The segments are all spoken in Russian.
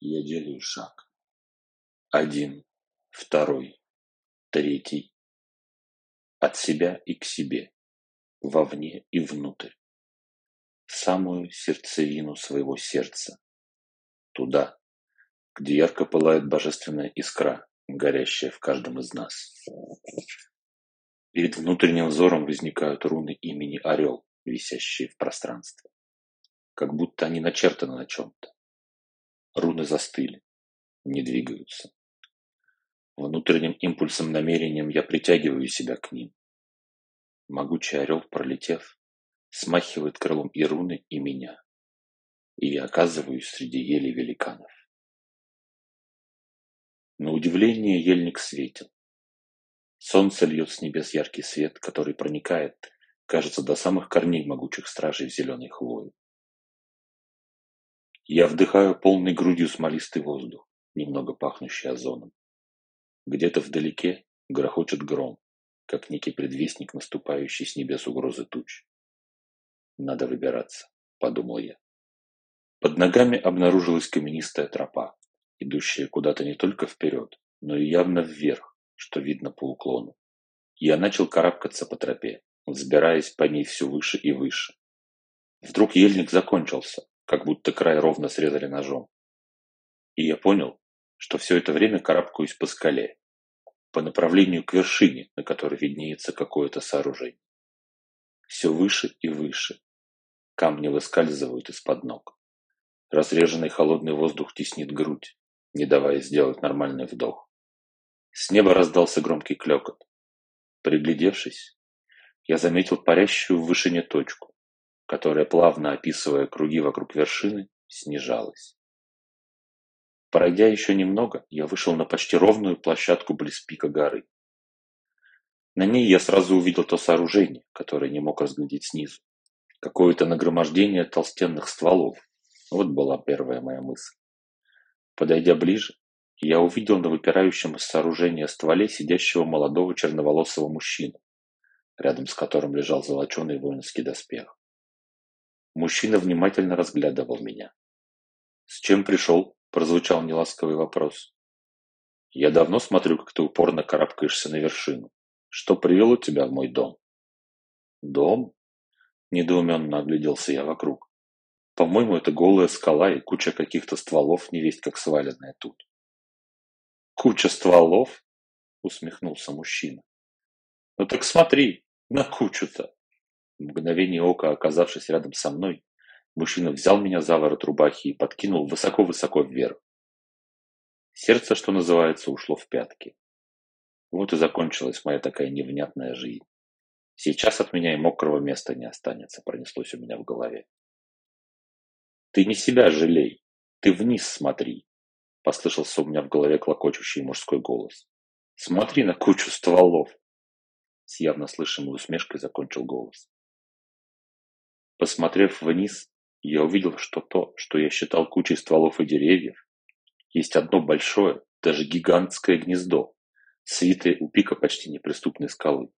Я делаю шаг. Один, второй, третий. От себя и к себе, вовне и внутрь. В самую сердцевину своего сердца. Туда, где ярко пылает божественная искра, горящая в каждом из нас. Перед внутренним взором возникают руны имени Орел, висящие в пространстве. Как будто они начертаны на чем-то. Руны застыли, не двигаются. Внутренним импульсом намерением я притягиваю себя к ним. Могучий орел, пролетев, смахивает крылом и руны, и меня. И я оказываюсь среди ели великанов. На удивление ельник светил. Солнце льет с небес яркий свет, который проникает, кажется, до самых корней могучих стражей в зеленой хвои. Я вдыхаю полной грудью смолистый воздух, немного пахнущий озоном. Где-то вдалеке грохочет гром, как некий предвестник наступающий с небес угрозы туч. Надо выбираться, подумал я. Под ногами обнаружилась каменистая тропа, идущая куда-то не только вперед, но и явно вверх, что видно по уклону. Я начал карабкаться по тропе, взбираясь по ней все выше и выше. Вдруг ельник закончился, как будто край ровно срезали ножом. И я понял, что все это время карабкаюсь по скале, по направлению к вершине, на которой виднеется какое-то сооружение. Все выше и выше. Камни выскальзывают из-под ног. Разреженный холодный воздух теснит грудь, не давая сделать нормальный вдох. С неба раздался громкий клекот. Приглядевшись, я заметил парящую в вышине точку которая, плавно описывая круги вокруг вершины, снижалась. Пройдя еще немного, я вышел на почти ровную площадку близ пика горы. На ней я сразу увидел то сооружение, которое не мог разглядеть снизу. Какое-то нагромождение толстенных стволов. Вот была первая моя мысль. Подойдя ближе, я увидел на выпирающем из сооружения стволе сидящего молодого черноволосого мужчину, рядом с которым лежал золоченый воинский доспех. Мужчина внимательно разглядывал меня. «С чем пришел?» – прозвучал неласковый вопрос. «Я давно смотрю, как ты упорно карабкаешься на вершину. Что привело тебя в мой дом?» «Дом?» – недоуменно огляделся я вокруг. «По-моему, это голая скала и куча каких-то стволов, невесть как сваленная тут». «Куча стволов?» – усмехнулся мужчина. «Ну так смотри, на кучу-то!» Мгновение ока, оказавшись рядом со мной, мужчина взял меня за ворот рубахи и подкинул высоко-высоко вверх. Сердце, что называется, ушло в пятки. Вот и закончилась моя такая невнятная жизнь. Сейчас от меня и мокрого места не останется, пронеслось у меня в голове. Ты не себя жалей, ты вниз смотри, послышался у меня в голове клокочущий мужской голос. Смотри на кучу стволов. С явно слышимой усмешкой закончил голос. Посмотрев вниз, я увидел, что то, что я считал кучей стволов и деревьев, есть одно большое, даже гигантское гнездо, свитое у пика почти неприступной скалы.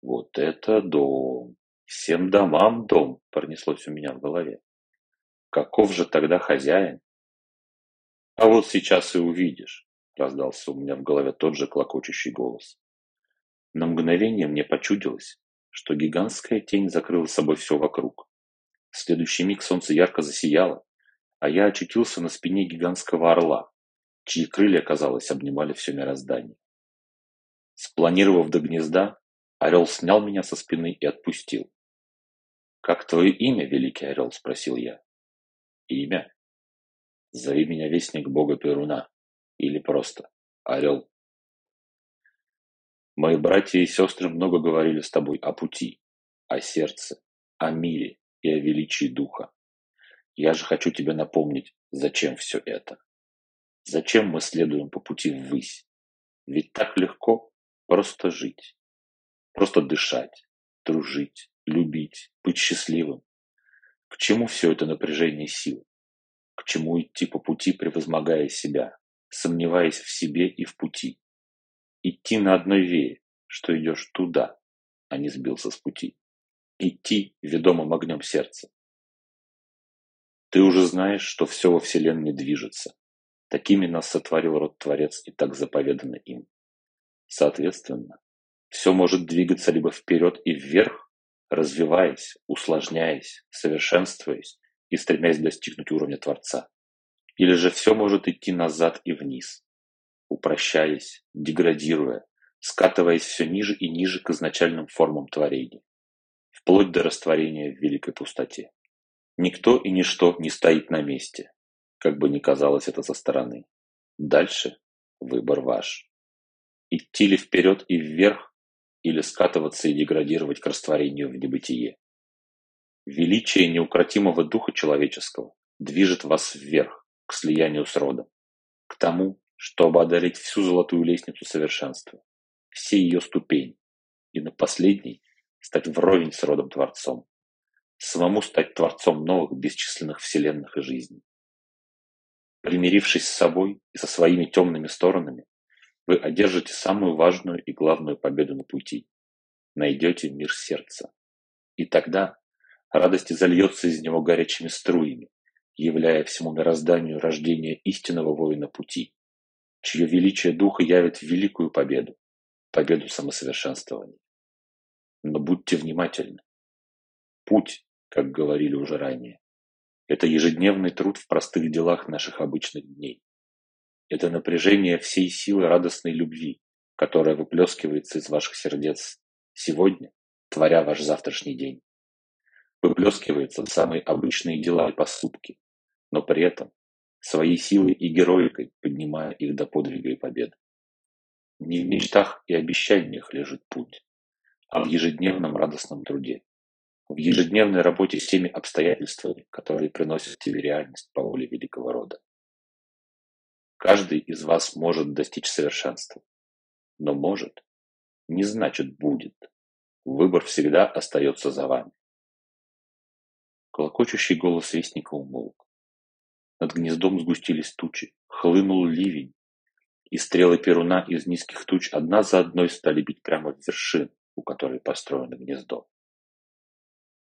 Вот это дом! Всем домам дом, пронеслось у меня в голове. Каков же тогда хозяин? А вот сейчас и увидишь, раздался у меня в голове тот же клокочущий голос. На мгновение мне почудилось, что гигантская тень закрыла собой все вокруг. В следующий миг солнце ярко засияло, а я очутился на спине гигантского орла, чьи крылья, казалось, обнимали все мироздание. Спланировав до гнезда, орел снял меня со спины и отпустил. «Как твое имя, великий орел?» – спросил я. «Имя? Зови меня вестник бога Перуна. Или просто орел». Мои братья и сестры много говорили с тобой о пути, о сердце, о мире и о величии духа. Я же хочу тебе напомнить, зачем все это. Зачем мы следуем по пути ввысь? Ведь так легко просто жить, просто дышать, дружить, любить, быть счастливым. К чему все это напряжение сил? К чему идти по пути, превозмогая себя, сомневаясь в себе и в пути? Идти на одной вере, что идешь туда, а не сбился с пути. Идти ведомым огнем сердца. Ты уже знаешь, что все во Вселенной движется, Такими нас сотворил род Творец и так заповедано им. Соответственно, все может двигаться либо вперед и вверх, развиваясь, усложняясь, совершенствуясь и стремясь достигнуть уровня Творца. Или же все может идти назад и вниз, упрощаясь, деградируя, скатываясь все ниже и ниже к изначальным формам творения, вплоть до растворения в великой пустоте. Никто и ничто не стоит на месте, как бы ни казалось это со стороны. Дальше выбор ваш. Идти ли вперед и вверх, или скатываться и деградировать к растворению в небытие. Величие неукротимого духа человеческого движет вас вверх, к слиянию с родом, к тому, чтобы одолеть всю золотую лестницу совершенства, все ее ступени, и на последней стать вровень с родом Творцом, самому стать Творцом новых бесчисленных вселенных и жизней. Примирившись с собой и со своими темными сторонами, вы одержите самую важную и главную победу на пути. Найдете мир сердца. И тогда радость зальется из него горячими струями, являя всему мирозданию рождение истинного воина пути, чье величие духа явит великую победу, победу самосовершенствования. Но будьте внимательны. Путь, как говорили уже ранее, это ежедневный труд в простых делах наших обычных дней. Это напряжение всей силы радостной любви, которая выплескивается из ваших сердец сегодня, творя ваш завтрашний день. Выплескивается в самые обычные дела и поступки, но при этом своей силой и героикой поднимая их до подвига и победы. Не в мечтах и обещаниях лежит путь, а в ежедневном радостном труде, в ежедневной работе с теми обстоятельствами, которые приносят тебе реальность по воле великого рода. Каждый из вас может достичь совершенства. Но может не значит будет. Выбор всегда остается за вами. Колокочущий голос вестника умолк. Над гнездом сгустились тучи, хлынул ливень, и стрелы перуна из низких туч одна за одной стали бить прямо в вершин, у которой построено гнездо.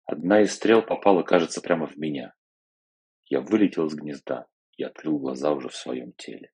Одна из стрел попала, кажется, прямо в меня. Я вылетел из гнезда и открыл глаза уже в своем теле.